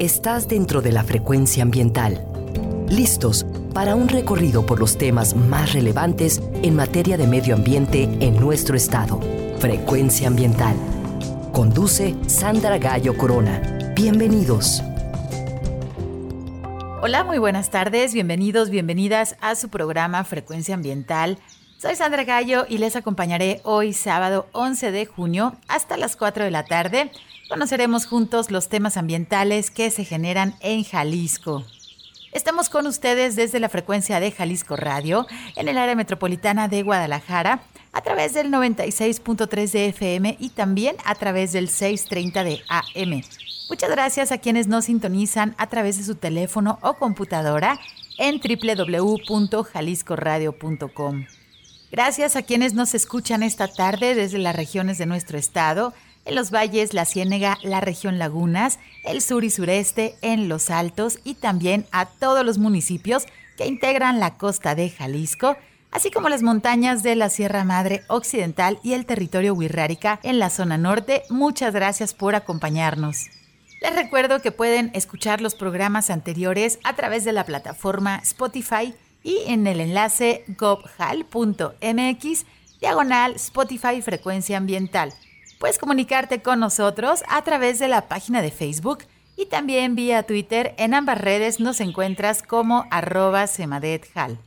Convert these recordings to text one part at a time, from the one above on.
Estás dentro de la frecuencia ambiental. Listos para un recorrido por los temas más relevantes en materia de medio ambiente en nuestro estado. Frecuencia ambiental. Conduce Sandra Gallo Corona. Bienvenidos. Hola, muy buenas tardes, bienvenidos, bienvenidas a su programa Frecuencia Ambiental. Soy Sandra Gallo y les acompañaré hoy sábado 11 de junio hasta las 4 de la tarde. Conoceremos juntos los temas ambientales que se generan en Jalisco. Estamos con ustedes desde la frecuencia de Jalisco Radio en el área metropolitana de Guadalajara a través del 96.3 de FM y también a través del 630 de AM. Muchas gracias a quienes nos sintonizan a través de su teléfono o computadora en www.jaliscoradio.com. Gracias a quienes nos escuchan esta tarde desde las regiones de nuestro estado, en los valles, la Ciénega, la región Lagunas, el sur y sureste, en los Altos y también a todos los municipios que integran la costa de Jalisco, así como las montañas de la Sierra Madre Occidental y el territorio Huirrárica en la zona norte. Muchas gracias por acompañarnos. Les recuerdo que pueden escuchar los programas anteriores a través de la plataforma Spotify y en el enlace gobhal.mx diagonal Spotify Frecuencia Ambiental. Puedes comunicarte con nosotros a través de la página de Facebook y también vía Twitter. En ambas redes nos encuentras como arroba semadethal.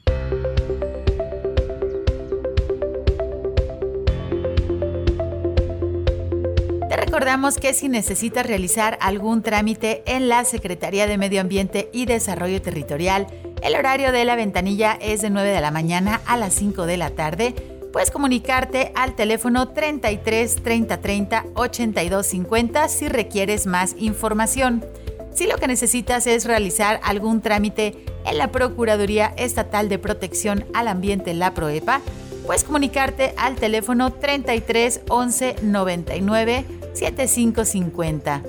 recordamos que si necesitas realizar algún trámite en la Secretaría de Medio Ambiente y Desarrollo Territorial, el horario de la ventanilla es de 9 de la mañana a las 5 de la tarde. Puedes comunicarte al teléfono 33 30 30 82 50 si requieres más información. Si lo que necesitas es realizar algún trámite en la Procuraduría Estatal de Protección al Ambiente, la PROEPA, puedes comunicarte al teléfono 33 11 99 7550.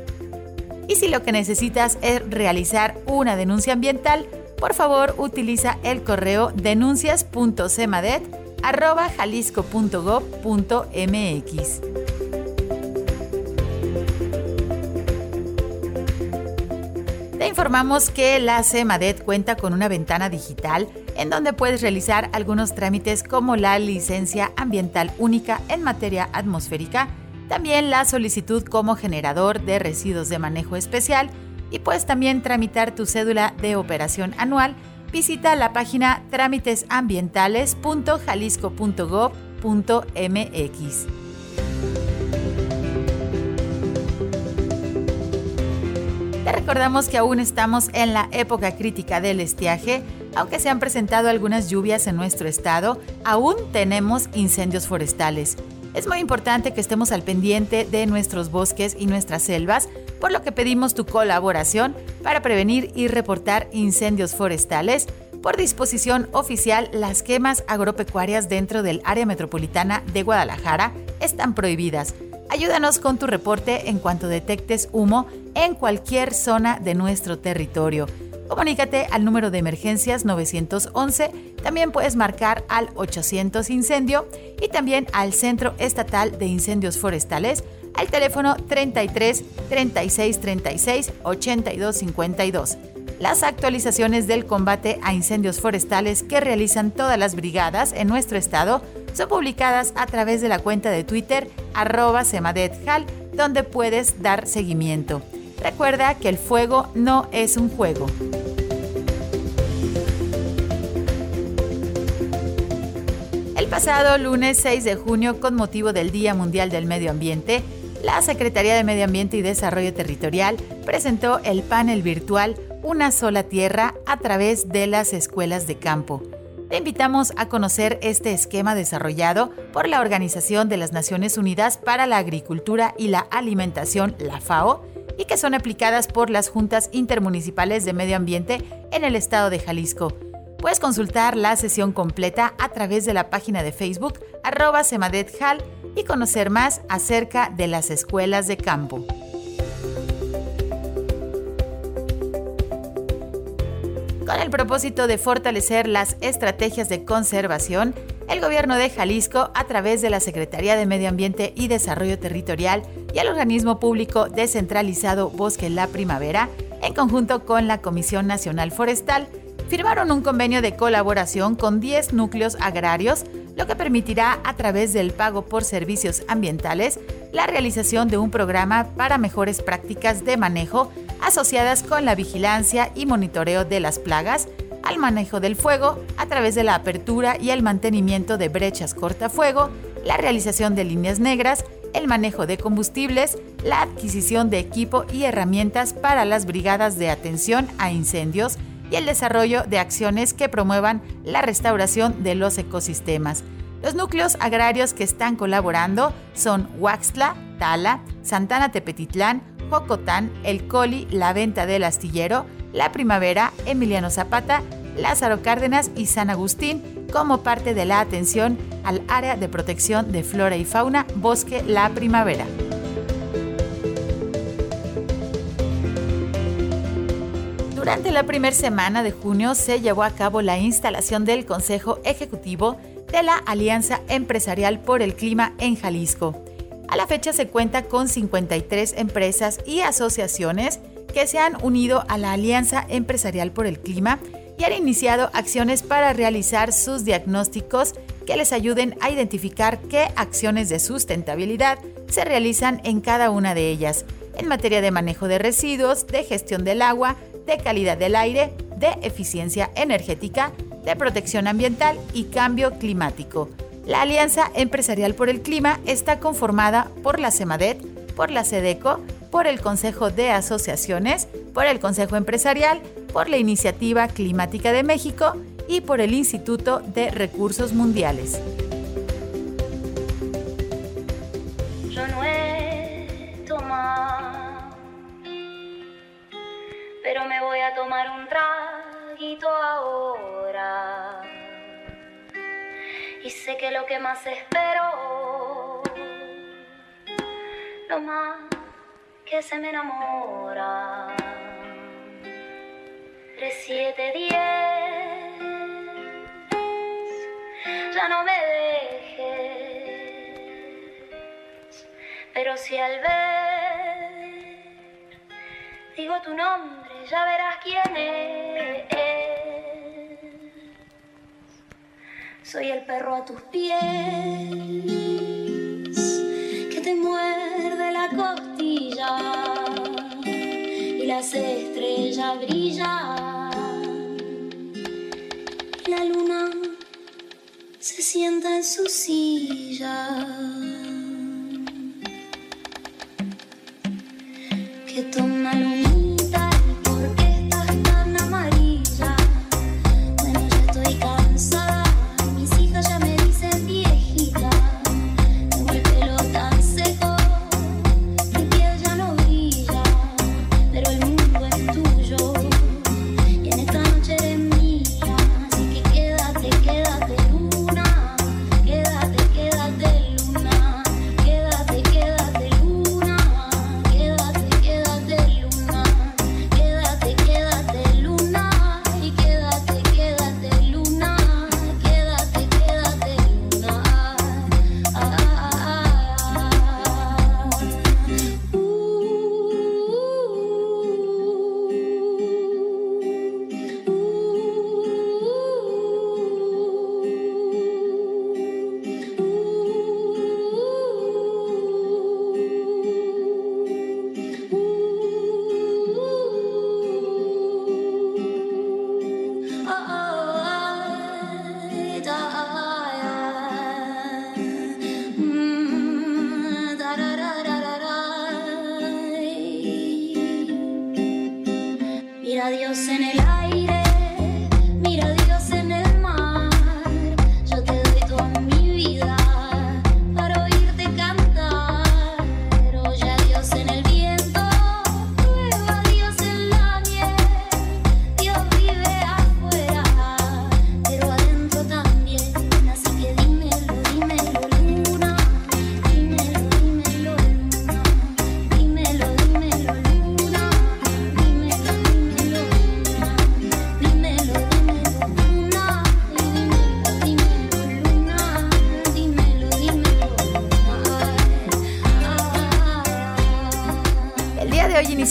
Y si lo que necesitas es realizar una denuncia ambiental, por favor utiliza el correo denuncias.cemadet.jalisco.gov.mx. Te informamos que la CEMADET cuenta con una ventana digital en donde puedes realizar algunos trámites como la licencia ambiental única en materia atmosférica, también la solicitud como generador de residuos de manejo especial y puedes también tramitar tu cédula de operación anual. Visita la página trámitesambientales.jalisco.gov.mx. Te recordamos que aún estamos en la época crítica del estiaje. Aunque se han presentado algunas lluvias en nuestro estado, aún tenemos incendios forestales. Es muy importante que estemos al pendiente de nuestros bosques y nuestras selvas, por lo que pedimos tu colaboración para prevenir y reportar incendios forestales. Por disposición oficial, las quemas agropecuarias dentro del área metropolitana de Guadalajara están prohibidas. Ayúdanos con tu reporte en cuanto detectes humo en cualquier zona de nuestro territorio. Comunícate al número de emergencias 911, también puedes marcar al 800 incendio y también al Centro Estatal de Incendios Forestales al teléfono 33 36 36 82 52. Las actualizaciones del combate a incendios forestales que realizan todas las brigadas en nuestro estado son publicadas a través de la cuenta de Twitter arroba semadethal, donde puedes dar seguimiento. Recuerda que el fuego no es un juego. El pasado lunes 6 de junio, con motivo del Día Mundial del Medio Ambiente, la Secretaría de Medio Ambiente y Desarrollo Territorial presentó el panel virtual Una sola tierra a través de las escuelas de campo. Te invitamos a conocer este esquema desarrollado por la Organización de las Naciones Unidas para la Agricultura y la Alimentación, la FAO, y que son aplicadas por las juntas intermunicipales de medio ambiente en el estado de Jalisco. Puedes consultar la sesión completa a través de la página de Facebook arroba y conocer más acerca de las escuelas de campo. Con el propósito de fortalecer las estrategias de conservación, el gobierno de Jalisco, a través de la Secretaría de Medio Ambiente y Desarrollo Territorial y el organismo público descentralizado Bosque La Primavera, en conjunto con la Comisión Nacional Forestal, firmaron un convenio de colaboración con 10 núcleos agrarios, lo que permitirá, a través del pago por servicios ambientales, la realización de un programa para mejores prácticas de manejo asociadas con la vigilancia y monitoreo de las plagas, al manejo del fuego a través de la apertura y el mantenimiento de brechas cortafuego, la realización de líneas negras, el manejo de combustibles, la adquisición de equipo y herramientas para las brigadas de atención a incendios, y el desarrollo de acciones que promuevan la restauración de los ecosistemas. Los núcleos agrarios que están colaborando son Huaxtla, Tala, Santana Tepetitlán, Jocotán, El Coli, La Venta del Astillero, La Primavera, Emiliano Zapata, Lázaro Cárdenas y San Agustín como parte de la atención al área de protección de flora y fauna Bosque La Primavera. Durante la primera semana de junio se llevó a cabo la instalación del Consejo Ejecutivo de la Alianza Empresarial por el Clima en Jalisco. A la fecha se cuenta con 53 empresas y asociaciones que se han unido a la Alianza Empresarial por el Clima y han iniciado acciones para realizar sus diagnósticos que les ayuden a identificar qué acciones de sustentabilidad se realizan en cada una de ellas, en materia de manejo de residuos, de gestión del agua, de calidad del aire, de eficiencia energética, de protección ambiental y cambio climático. La Alianza Empresarial por el Clima está conformada por la CEMADET, por la SEDECO, por el Consejo de Asociaciones, por el Consejo Empresarial, por la Iniciativa Climática de México y por el Instituto de Recursos Mundiales. Pero me voy a tomar un traguito ahora. Y sé que lo que más espero, lo más que se me enamora. Tres, siete, diez, ya no me dejes, pero si al ver digo tu nombre ya verás quién es. Soy el perro a tus pies que te muerde la costilla y las estrellas brillan. La luna se sienta en su silla. Que toma luna.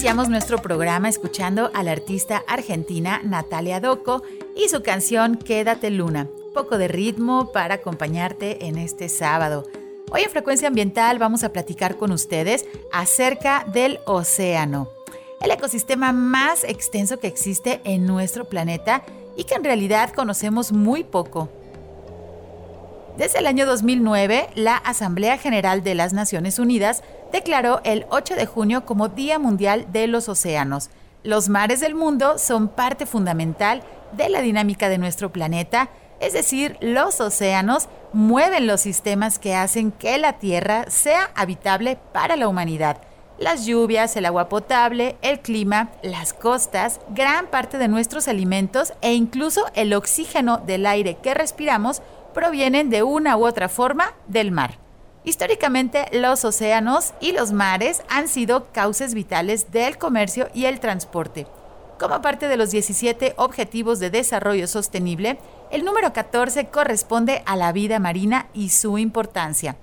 Iniciamos nuestro programa escuchando a la artista argentina Natalia Doco y su canción Quédate Luna. poco de ritmo para acompañarte en este sábado. Hoy en Frecuencia Ambiental vamos a platicar con ustedes acerca del océano, el ecosistema más extenso que existe en nuestro planeta y que en realidad conocemos muy poco. Desde el año 2009, la Asamblea General de las Naciones Unidas declaró el 8 de junio como Día Mundial de los Océanos. Los mares del mundo son parte fundamental de la dinámica de nuestro planeta, es decir, los océanos mueven los sistemas que hacen que la Tierra sea habitable para la humanidad. Las lluvias, el agua potable, el clima, las costas, gran parte de nuestros alimentos e incluso el oxígeno del aire que respiramos provienen de una u otra forma del mar. Históricamente, los océanos y los mares han sido cauces vitales del comercio y el transporte. Como parte de los 17 Objetivos de Desarrollo Sostenible, el número 14 corresponde a la vida marina y su importancia.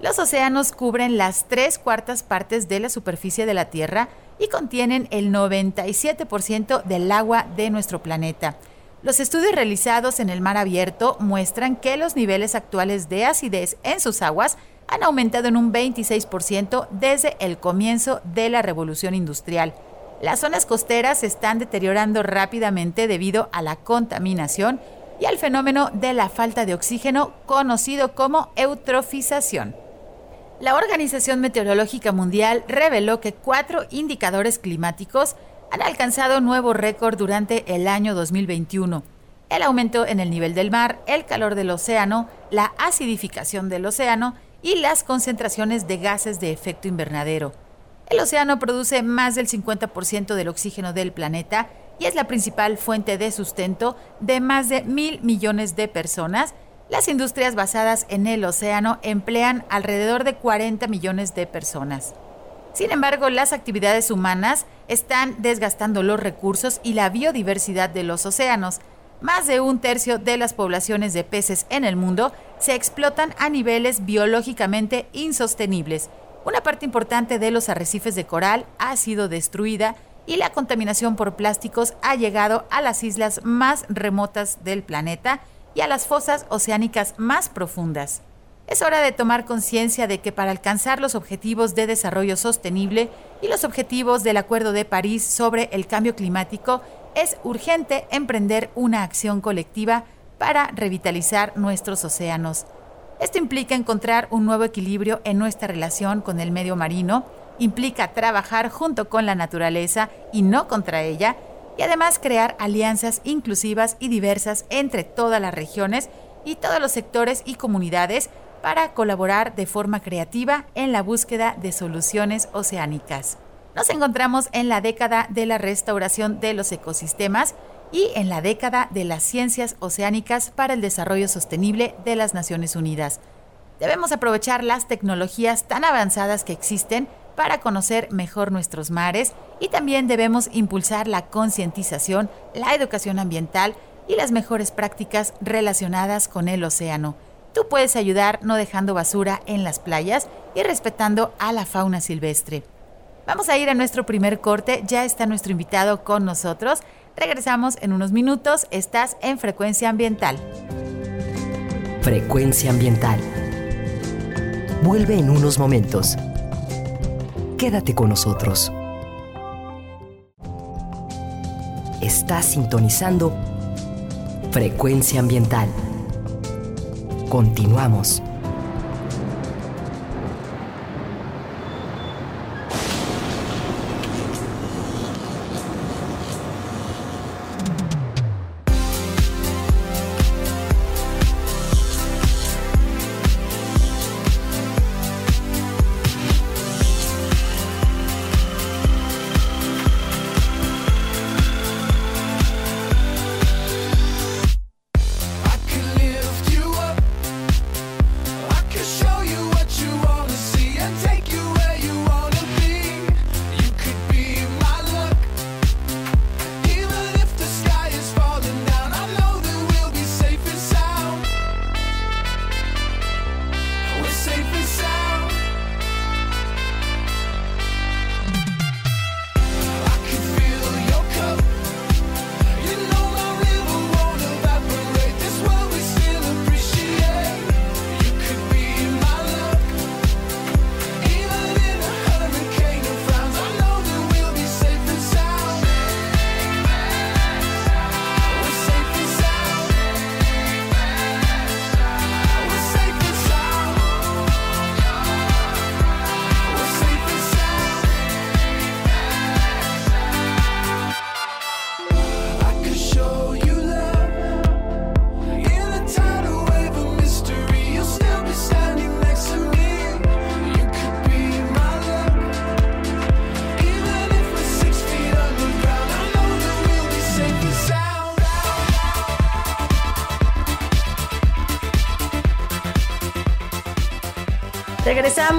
Los océanos cubren las tres cuartas partes de la superficie de la Tierra y contienen el 97% del agua de nuestro planeta. Los estudios realizados en el mar abierto muestran que los niveles actuales de acidez en sus aguas han aumentado en un 26% desde el comienzo de la revolución industrial. Las zonas costeras se están deteriorando rápidamente debido a la contaminación y al fenómeno de la falta de oxígeno conocido como eutrofización. La Organización Meteorológica Mundial reveló que cuatro indicadores climáticos han alcanzado nuevo récord durante el año 2021. El aumento en el nivel del mar, el calor del océano, la acidificación del océano y las concentraciones de gases de efecto invernadero. El océano produce más del 50% del oxígeno del planeta y es la principal fuente de sustento de más de mil millones de personas. Las industrias basadas en el océano emplean alrededor de 40 millones de personas. Sin embargo, las actividades humanas están desgastando los recursos y la biodiversidad de los océanos. Más de un tercio de las poblaciones de peces en el mundo se explotan a niveles biológicamente insostenibles. Una parte importante de los arrecifes de coral ha sido destruida y la contaminación por plásticos ha llegado a las islas más remotas del planeta y a las fosas oceánicas más profundas. Es hora de tomar conciencia de que para alcanzar los objetivos de desarrollo sostenible y los objetivos del Acuerdo de París sobre el cambio climático, es urgente emprender una acción colectiva para revitalizar nuestros océanos. Esto implica encontrar un nuevo equilibrio en nuestra relación con el medio marino, implica trabajar junto con la naturaleza y no contra ella, y además crear alianzas inclusivas y diversas entre todas las regiones y todos los sectores y comunidades para colaborar de forma creativa en la búsqueda de soluciones oceánicas. Nos encontramos en la década de la restauración de los ecosistemas y en la década de las ciencias oceánicas para el desarrollo sostenible de las Naciones Unidas. Debemos aprovechar las tecnologías tan avanzadas que existen para conocer mejor nuestros mares y también debemos impulsar la concientización, la educación ambiental y las mejores prácticas relacionadas con el océano. Tú puedes ayudar no dejando basura en las playas y respetando a la fauna silvestre. Vamos a ir a nuestro primer corte, ya está nuestro invitado con nosotros. Regresamos en unos minutos, estás en Frecuencia Ambiental. Frecuencia Ambiental. Vuelve en unos momentos. Quédate con nosotros. Estás sintonizando Frecuencia Ambiental. Continuamos.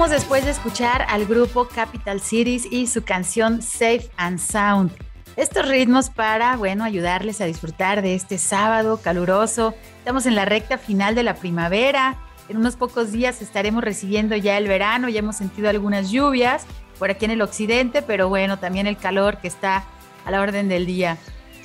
Después de escuchar al grupo Capital Cities y su canción Safe and Sound. Estos ritmos para, bueno, ayudarles a disfrutar de este sábado caluroso. Estamos en la recta final de la primavera. En unos pocos días estaremos recibiendo ya el verano, ya hemos sentido algunas lluvias por aquí en el occidente, pero bueno, también el calor que está a la orden del día.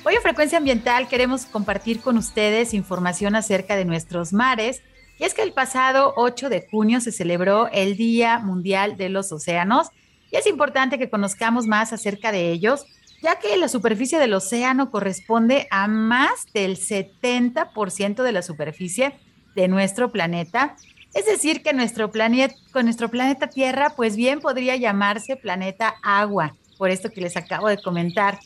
Hoy en Frecuencia Ambiental queremos compartir con ustedes información acerca de nuestros mares es que el pasado 8 de junio se celebró el Día Mundial de los Océanos y es importante que conozcamos más acerca de ellos, ya que la superficie del océano corresponde a más del 70% de la superficie de nuestro planeta. Es decir, que nuestro planeta, con nuestro planeta Tierra, pues bien podría llamarse planeta agua, por esto que les acabo de comentar.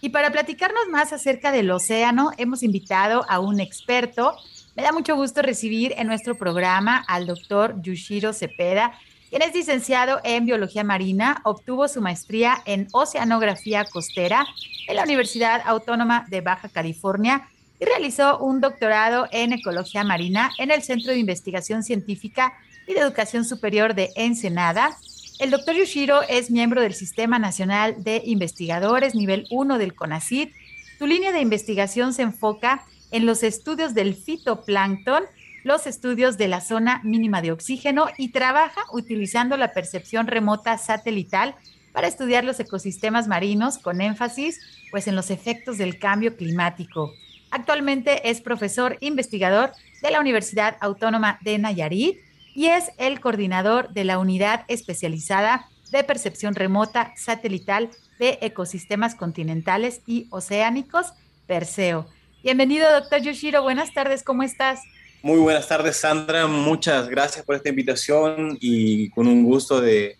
Y para platicarnos más acerca del océano, hemos invitado a un experto me da mucho gusto recibir en nuestro programa al doctor Yushiro Cepeda, quien es licenciado en Biología Marina, obtuvo su maestría en Oceanografía Costera en la Universidad Autónoma de Baja California y realizó un doctorado en Ecología Marina en el Centro de Investigación Científica y de Educación Superior de Ensenada. El doctor Yushiro es miembro del Sistema Nacional de Investigadores Nivel 1 del CONACYT. Su línea de investigación se enfoca en los estudios del fitoplancton, los estudios de la zona mínima de oxígeno y trabaja utilizando la percepción remota satelital para estudiar los ecosistemas marinos con énfasis pues en los efectos del cambio climático. Actualmente es profesor investigador de la Universidad Autónoma de Nayarit y es el coordinador de la unidad especializada de percepción remota satelital de ecosistemas continentales y oceánicos, Perseo. Bienvenido, doctor Yoshiro. Buenas tardes, ¿cómo estás? Muy buenas tardes, Sandra. Muchas gracias por esta invitación y con un gusto de,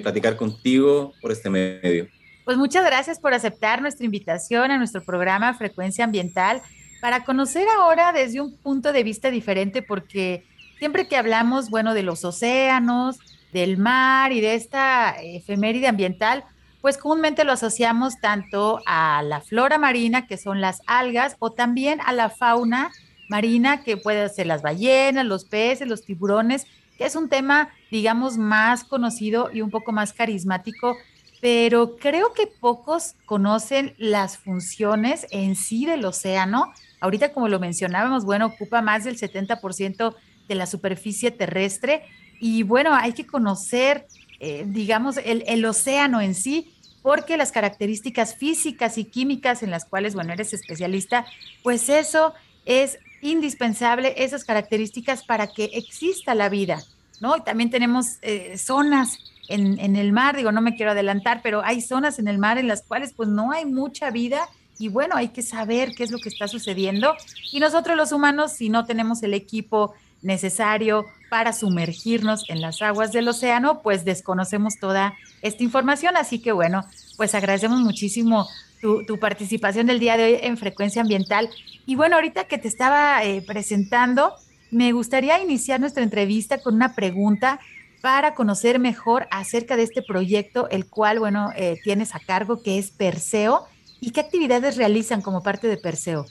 platicar contigo por este medio. Pues muchas gracias por aceptar nuestra invitación a nuestro programa Frecuencia Ambiental para conocer ahora desde un punto de vista diferente, porque siempre que hablamos, bueno, de los océanos, del mar y de esta efeméride ambiental, pues comúnmente lo asociamos tanto a la flora marina, que son las algas, o también a la fauna marina, que puede ser las ballenas, los peces, los tiburones, que es un tema, digamos, más conocido y un poco más carismático, pero creo que pocos conocen las funciones en sí del océano. Ahorita, como lo mencionábamos, bueno, ocupa más del 70% de la superficie terrestre y bueno, hay que conocer eh, digamos, el, océano en sí, porque las características físicas y químicas en las cuales, bueno, eres especialista, pues eso es indispensable, esas características para que exista la vida, ¿no? Y también tenemos eh, zonas en, en, el mar, digo, no me quiero adelantar, pero hay zonas en el mar en las cuales pues no hay mucha vida y bueno, hay que saber qué es lo que está sucediendo. Y nosotros los humanos, si no tenemos el equipo necesario para sumergirnos en las aguas del océano, pues desconocemos toda esta información. Así que bueno, pues agradecemos muchísimo tu, participación del día de hoy en Frecuencia Ambiental. Y bueno, ahorita que te estaba eh, presentando, me gustaría iniciar nuestra entrevista con una pregunta para conocer mejor acerca de este proyecto, el cual, bueno, eh, tienes a cargo, que es Perseo, y qué actividades realizan como parte de Perseo.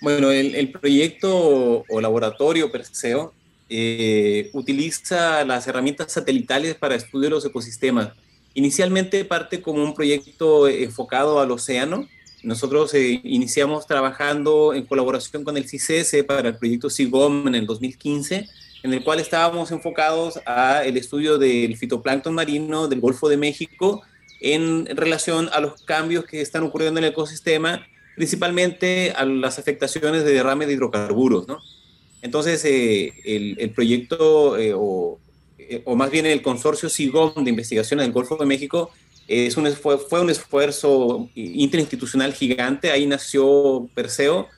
Bueno, el, proyecto o laboratorio Perseo eh, utiliza las herramientas satelitales para estudio de los ecosistemas. Inicialmente parte como un proyecto enfocado al océano. Nosotros eh, iniciamos trabajando en colaboración con el CICES para el proyecto SIGOM en el 2015, en el cual estábamos enfocados a el estudio del fitoplancton marino del Golfo de México en relación a los cambios que están ocurriendo en el ecosistema principalmente a las afectaciones de derrame de hidrocarburos, ¿no? Entonces, eh, el, proyecto, eh, o, eh, o, más bien el consorcio SIGOM de investigación del Golfo de México, es un, fue, un esfuerzo interinstitucional gigante, ahí nació Perseo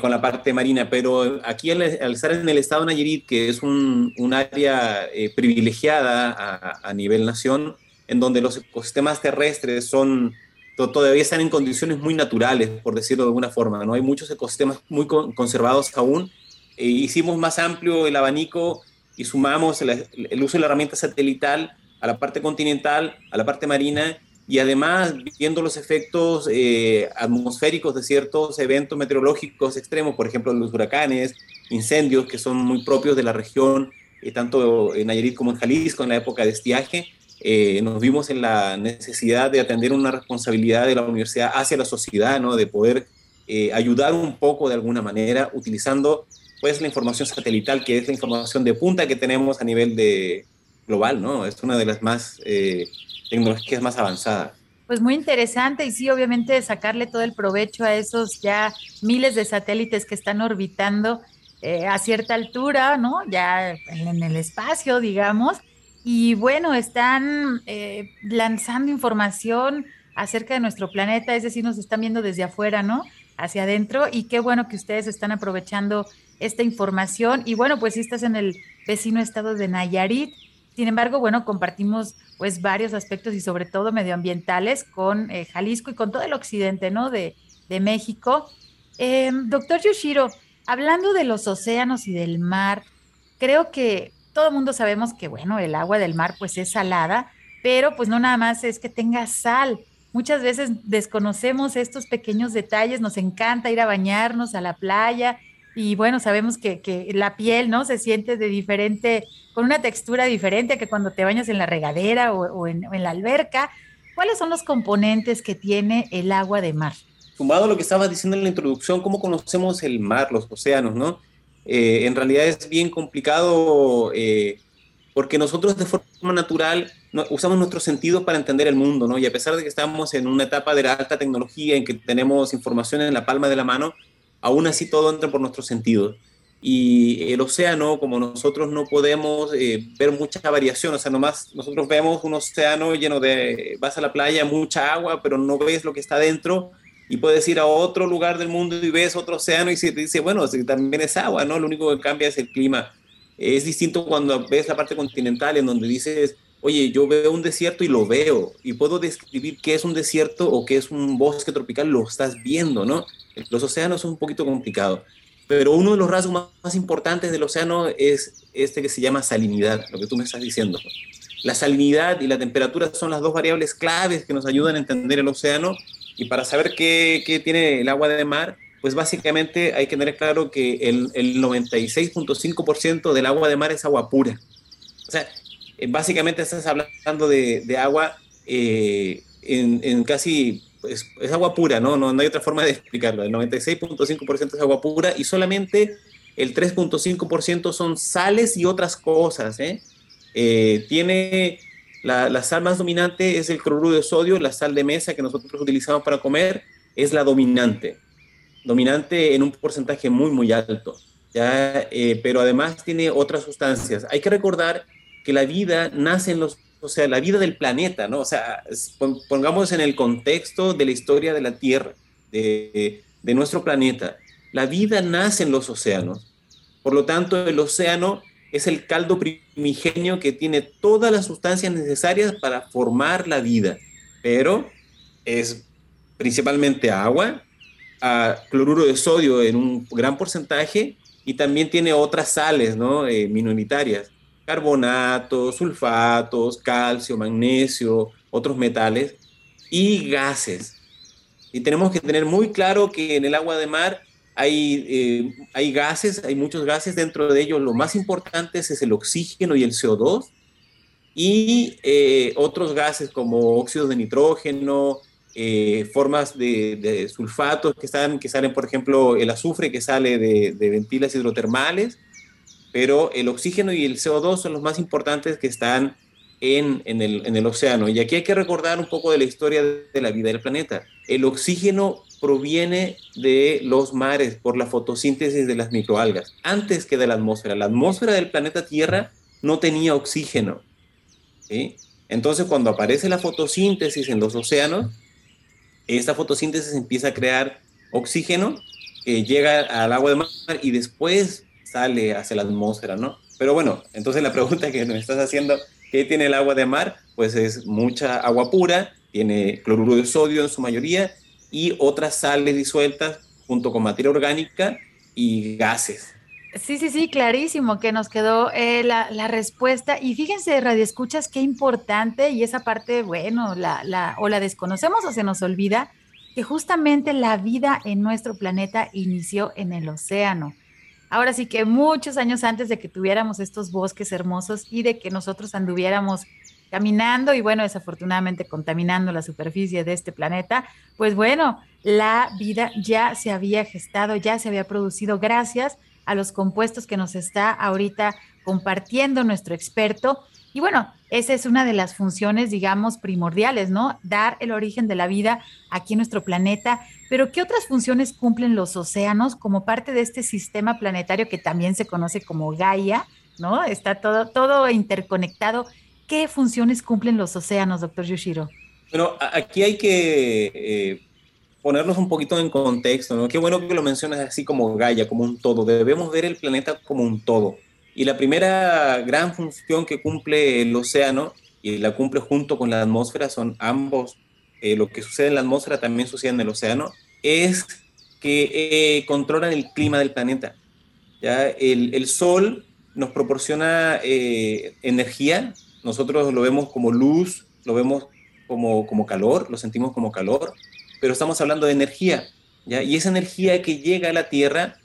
con la parte marina, pero aquí al, estar en el estado de Nayarit, que es un, un área privilegiada a, a nivel nación, en donde los ecosistemas terrestres son todavía están en condiciones muy naturales, por decirlo de alguna forma. ¿no? Hay muchos ecosistemas muy conservados aún. E hicimos más amplio el abanico y sumamos el, uso de la herramienta satelital a la parte continental, a la parte marina y además viendo los efectos eh, atmosféricos de ciertos eventos meteorológicos extremos, por ejemplo los huracanes, incendios que son muy propios de la región tanto en Nayarit como en Jalisco, en la época de estiaje, nos vimos en la necesidad de atender una responsabilidad de la universidad hacia la sociedad, ¿no? de poder ayudar un poco de alguna manera utilizando pues la información satelital, que es la información de punta que tenemos a nivel de global, ¿no? Es una de las más tecnologías más avanzadas. Pues muy interesante y sí, obviamente sacarle todo el provecho a esos ya miles de satélites que están orbitando eh, a cierta altura, ¿no? Ya en el espacio, digamos. Y bueno, están eh, lanzando información acerca de nuestro planeta, es decir, nos están viendo desde afuera, ¿no? Hacia adentro. Y qué bueno que ustedes están aprovechando esta información. Y bueno, pues si estás en el vecino estado de Nayarit, sin embargo, bueno, compartimos pues varios aspectos y sobre todo medioambientales con eh, Jalisco y con todo el occidente, ¿no? De, México. Em, doctor Yoshiro, hablando de los océanos y del mar, creo que todo el mundo sabemos que, bueno, el agua del mar pues es salada, pero pues no nada más es que tenga sal. Muchas veces desconocemos estos pequeños detalles, nos encanta ir a bañarnos a la playa y bueno, sabemos que, que, la piel, ¿no? Se siente de diferente, con una textura diferente que cuando te bañas en la regadera o, en, la alberca. ¿Cuáles son los componentes que tiene el agua de mar? Sumado a lo que estaba diciendo en la introducción, ¿cómo conocemos el mar, los océanos, no? Eh, en realidad es bien complicado eh, porque nosotros de forma natural usamos nuestros sentidos para entender el mundo. Y a pesar de que estamos en una etapa de la alta tecnología en que tenemos información en la palma de la mano, aún así todo entra por nuestros sentidos. Y el océano, como nosotros no podemos eh, ver mucha variación, o sea, nomás nosotros vemos un océano lleno de, vas a la playa, mucha agua, pero no ves lo que está dentro, y puedes ir a otro lugar del mundo y ves otro océano y se te dice, bueno, también es agua, ¿no? Lo único que cambia es el clima. Es distinto cuando ves la parte continental en donde dices, oye, yo veo un desierto y lo veo, y puedo describir qué es un desierto o qué es un bosque tropical, lo estás viendo, ¿no? Los océanos son un poquito complicados, pero uno de los rasgos más, importantes del océano es este que se llama salinidad, lo que tú me estás diciendo. La salinidad y la temperatura son las dos variables claves que nos ayudan a entender el océano y para saber qué, qué tiene el agua de mar, pues básicamente hay que tener claro que el, el 96.5% del agua de mar es agua pura. O sea, eh, básicamente estás hablando de, de agua eh, en, en, casi es, agua pura, ¿no? ¿no? No hay otra forma de explicarlo. El 96.5% es agua pura y solamente el 3.5% son sales y otras cosas. ¿eh? Eh, tiene la, sal más dominante es el cloruro de sodio, la sal de mesa que nosotros utilizamos para comer es la dominante, dominante en un porcentaje muy, muy alto. ¿ya? Eh, pero además tiene otras sustancias. Hay que recordar que la vida nace en los o sea, la vida del planeta, ¿no? O sea, pongamos en el contexto de la historia de la Tierra, de, de nuestro planeta. La vida nace en los océanos. Por lo tanto, el océano es el caldo primigenio que tiene todas las sustancias necesarias para formar la vida, pero es principalmente agua, a cloruro de sodio en un gran porcentaje y también tiene otras sales ¿no? Eh, minoritarias carbonatos, sulfatos, calcio, magnesio, otros metales y gases. Y tenemos que tener muy claro que en el agua de mar hay, eh, hay gases, hay muchos gases, dentro de ellos lo más importante es el oxígeno y el CO2, y eh, otros gases como óxidos de nitrógeno, eh, formas de, sulfatos que, están, que salen, por ejemplo, el azufre que sale de, de ventilas hidrotermales, pero el oxígeno y el CO2 son los más importantes que están en, el, océano. Y aquí hay que recordar un poco de la historia de la vida del planeta. El oxígeno proviene de los mares por la fotosíntesis de las microalgas, antes que de la atmósfera. La atmósfera del planeta Tierra no tenía oxígeno. Entonces, cuando aparece la fotosíntesis en los océanos, esta fotosíntesis empieza a crear oxígeno que llega al agua de mar y después sale hacia la atmósfera, ¿no? Pero bueno, entonces la pregunta que me estás haciendo, ¿qué tiene el agua de mar? Pues es mucha agua pura, tiene cloruro de sodio en su mayoría y otras sales disueltas junto con materia orgánica y gases. Sí, sí, sí, clarísimo que nos quedó eh, la, la, respuesta. Y fíjense, Radio Escuchas, qué importante, y esa parte, bueno, la, la, o la desconocemos o se nos olvida, que justamente la vida en nuestro planeta inició en el océano. ahora sí que muchos años antes de que tuviéramos estos bosques hermosos y de que nosotros anduviéramos caminando y bueno, desafortunadamente contaminando la superficie de este planeta, pues bueno, la vida ya se había gestado, ya se había producido gracias a los compuestos que nos está ahorita compartiendo nuestro experto. Y bueno, esa es una de las funciones, digamos, primordiales, ¿no? Dar el origen de la vida aquí en nuestro planeta. Pero ¿qué otras funciones cumplen los océanos como parte de este sistema planetario que también se conoce como Gaia, ¿no? Está todo, todo interconectado ¿Qué funciones cumplen los océanos, doctor Yoshiro? Bueno, aquí hay que eh, ponernos un poquito en contexto, ¿no? Qué bueno que lo mencionas así como Gaia, como un todo. Debemos ver el planeta como un todo. Y la primera gran función que cumple el océano, y la cumple junto con la atmósfera, son ambos, eh, lo que sucede en la atmósfera también sucede en el océano, es que eh, controlan el clima del planeta. ¿ya? El, el sol nos proporciona energía nosotros lo vemos como luz, lo vemos como, como calor, lo sentimos como calor, pero estamos hablando de energía, ¿ya? Y esa energía que llega a la Tierra,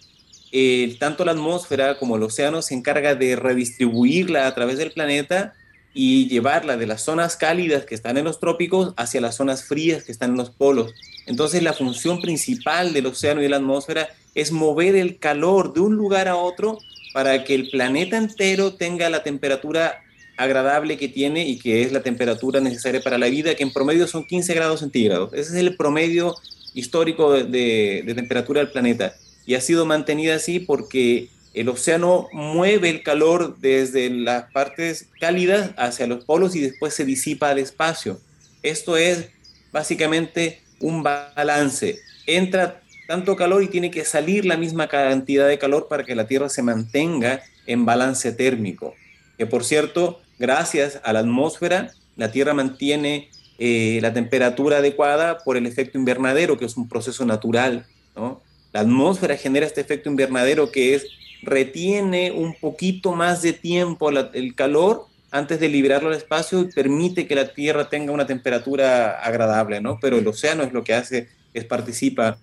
eh, tanto la atmósfera como el océano se encarga de redistribuirla a través del planeta y llevarla de las zonas cálidas que están en los trópicos hacia las zonas frías que están en los polos. Entonces la función principal del océano y de la atmósfera es mover el calor de un lugar a otro para que el planeta entero tenga la temperatura agradable que tiene y que es la temperatura necesaria para la vida, que en promedio son 15 grados centígrados. Ese es el promedio histórico de, temperatura del planeta y ha sido mantenida así porque el océano mueve el calor desde las partes cálidas hacia los polos y después se disipa al espacio. Esto es básicamente un balance. Entra tanto calor y tiene que salir la misma cantidad de calor para que la Tierra se mantenga en balance térmico. Que por cierto, gracias a la atmósfera, la Tierra mantiene eh, la temperatura adecuada por el efecto invernadero, que es un proceso natural. La atmósfera genera este efecto invernadero que es retiene un poquito más de tiempo el calor antes de liberarlo al espacio y permite que la Tierra tenga una temperatura agradable, ¿no? Pero el océano es lo que hace, es participa,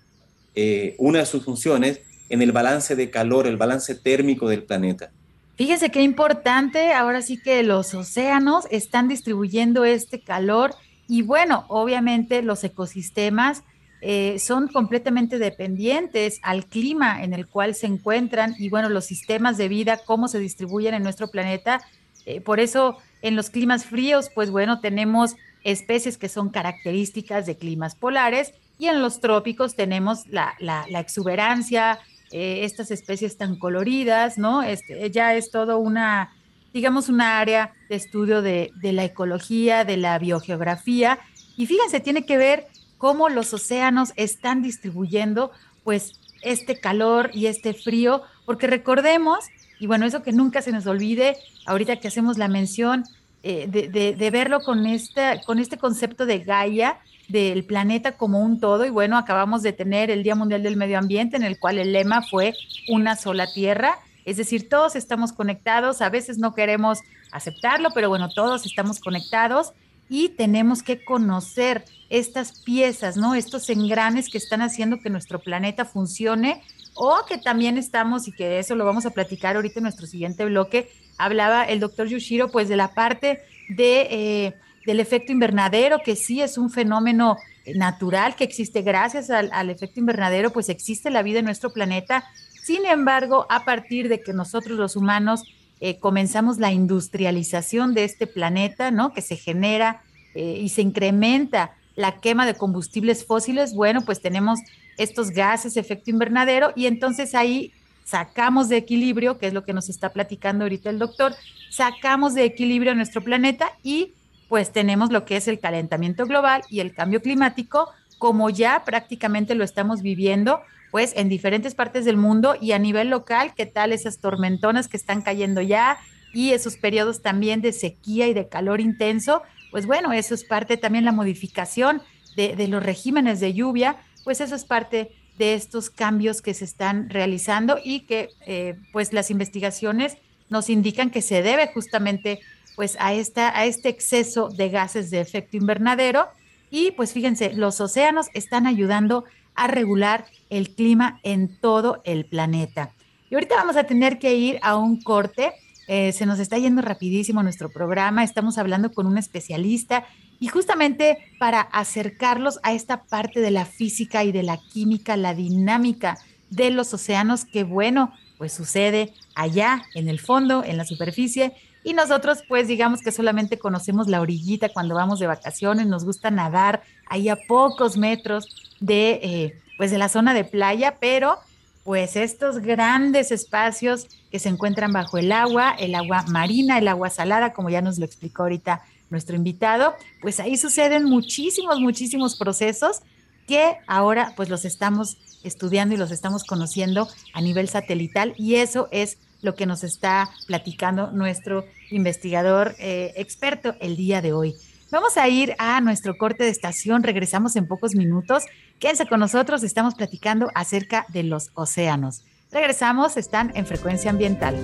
eh, una de sus funciones en el balance de calor, el balance térmico del planeta. Fíjese qué importante, ahora sí que los océanos están distribuyendo este calor y bueno, obviamente los ecosistemas eh, son completamente dependientes al clima en el cual se encuentran y bueno, los sistemas de vida, cómo se distribuyen en nuestro planeta. Eh, por eso en los climas fríos, pues bueno, tenemos especies que son características de climas polares y en los trópicos tenemos la exuberancia, eh, estas especies tan coloridas, ¿no? Este, ya es todo una, digamos, una área de estudio de, de la ecología, de la biogeografía. Y fíjense, tiene que ver cómo los océanos están distribuyendo, pues, este calor y este frío, porque recordemos, y bueno, eso que nunca se nos olvide, ahorita que hacemos la mención eh, de, de, de, verlo con, esta, con este concepto de Gaia, del planeta como un todo. Y bueno, acabamos de tener el Día Mundial del Medio Ambiente, en el cual el lema fue una sola tierra. Es decir, todos estamos conectados, a veces no queremos aceptarlo, pero bueno, todos estamos conectados y tenemos que conocer estas piezas, ¿no? Estos engranes que están haciendo que nuestro planeta funcione o que también estamos, y que eso lo vamos a platicar ahorita en nuestro siguiente bloque, hablaba el doctor Yushiro, pues de la parte de... Eh, del efecto invernadero, que sí es un fenómeno natural que existe gracias al, efecto invernadero, pues existe la vida en nuestro planeta. Sin embargo, a partir de que nosotros los humanos eh, comenzamos la industrialización de este planeta, ¿no? Que se genera eh, y se incrementa la quema de combustibles fósiles, bueno, pues tenemos estos gases, efecto invernadero, y entonces ahí sacamos de equilibrio, que es lo que nos está platicando ahorita el doctor, sacamos de equilibrio nuestro planeta y pues tenemos lo que es el calentamiento global y el cambio climático, como ya prácticamente lo estamos viviendo, pues en diferentes partes del mundo y a nivel local, qué tal esas tormentonas que están cayendo ya y esos periodos también de sequía y de calor intenso, pues bueno, eso es parte también la modificación de, los regímenes de lluvia, pues eso es parte de estos cambios que se están realizando y que eh, pues las investigaciones nos indican que se debe justamente pues a, esta, a este exceso de gases de efecto invernadero. Y pues fíjense, los océanos están ayudando a regular el clima en todo el planeta. Y ahorita vamos a tener que ir a un corte. Eh, se nos está yendo rapidísimo nuestro programa. Estamos hablando con un especialista y justamente para acercarlos a esta parte de la física y de la química, la dinámica de los océanos, que bueno, pues sucede allá en el fondo, en la superficie, y nosotros pues digamos que solamente conocemos la orillita cuando vamos de vacaciones, nos gusta nadar ahí a pocos metros de eh, pues de la zona de playa, pero pues estos grandes espacios que se encuentran bajo el agua, el agua marina, el agua salada, como ya nos lo explicó ahorita nuestro invitado, pues ahí suceden muchísimos, muchísimos procesos que ahora pues los estamos estudiando y los estamos conociendo a nivel satelital y eso es lo que nos está platicando nuestro investigador eh, experto el día de hoy. Vamos a ir a nuestro corte de estación, regresamos en pocos minutos. Quédense con nosotros, estamos platicando acerca de los océanos. Regresamos, están en frecuencia ambiental.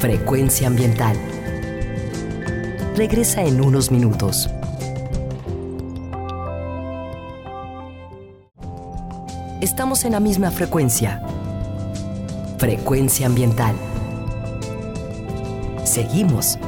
Frecuencia ambiental. Regresa en unos minutos. Estamos en la misma frecuencia. Frecuencia ambiental. Seguimos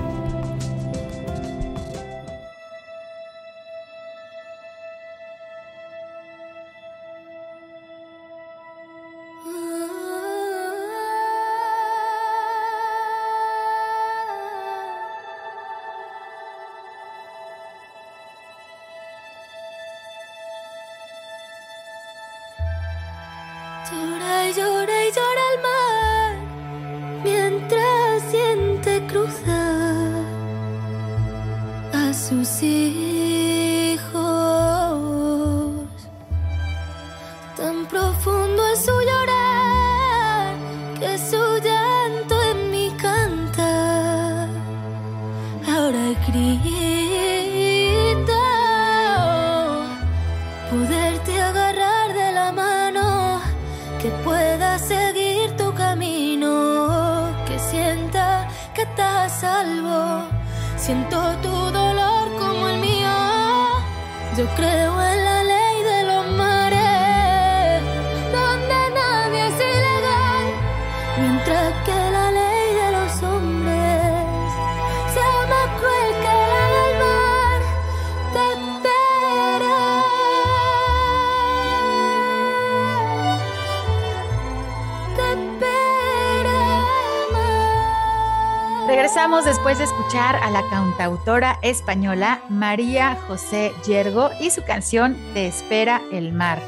después de escuchar a la cantautora española María José Yergo y su canción Te espera el mar,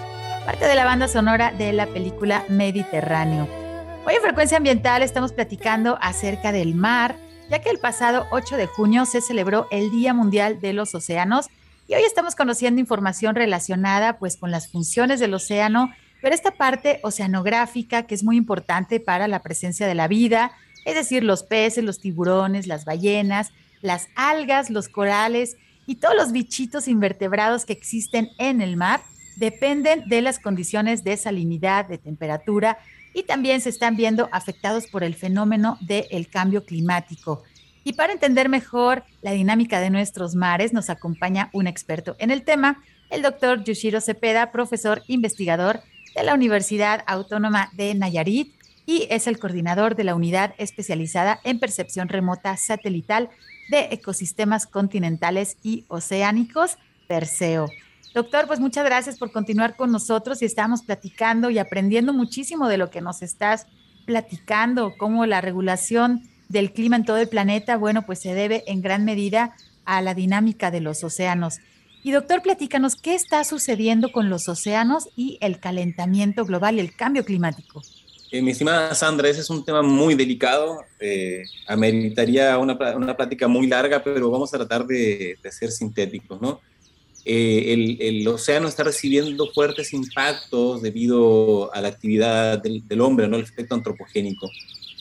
parte de la banda sonora de la película Mediterráneo. Hoy en Frecuencia Ambiental estamos platicando acerca del mar, ya que el pasado 8 de junio se celebró el Día Mundial de los Océanos y hoy estamos conociendo información relacionada pues con las funciones del océano, pero esta parte oceanográfica que es muy importante para la presencia de la vida, es decir, los peces, los tiburones, las ballenas, las algas, los corales y todos los bichitos invertebrados que existen en el mar dependen de las condiciones de salinidad, de temperatura y también se están viendo afectados por el fenómeno del cambio climático. Y para entender mejor la dinámica de nuestros mares, nos acompaña un experto en el tema, el doctor Yoshiro Cepeda, profesor investigador de la Universidad Autónoma de Nayarit y es el coordinador de la unidad especializada en percepción remota satelital de ecosistemas continentales y oceánicos, Perseo. Doctor, pues muchas gracias por continuar con nosotros y estamos platicando y aprendiendo muchísimo de lo que nos estás platicando, cómo la regulación del clima en todo el planeta, bueno, pues se debe en gran medida a la dinámica de los océanos. Y doctor, platícanos, ¿qué está sucediendo con los océanos y el calentamiento global y el cambio climático? Eh, mi estimada Sandra, ese es un tema muy delicado, eh, ameritaría una, una, plática muy larga, pero vamos a tratar de, ser sintéticos, ¿no? Eh, el, el, océano está recibiendo fuertes impactos debido a la actividad del, del, hombre, ¿no? El efecto antropogénico.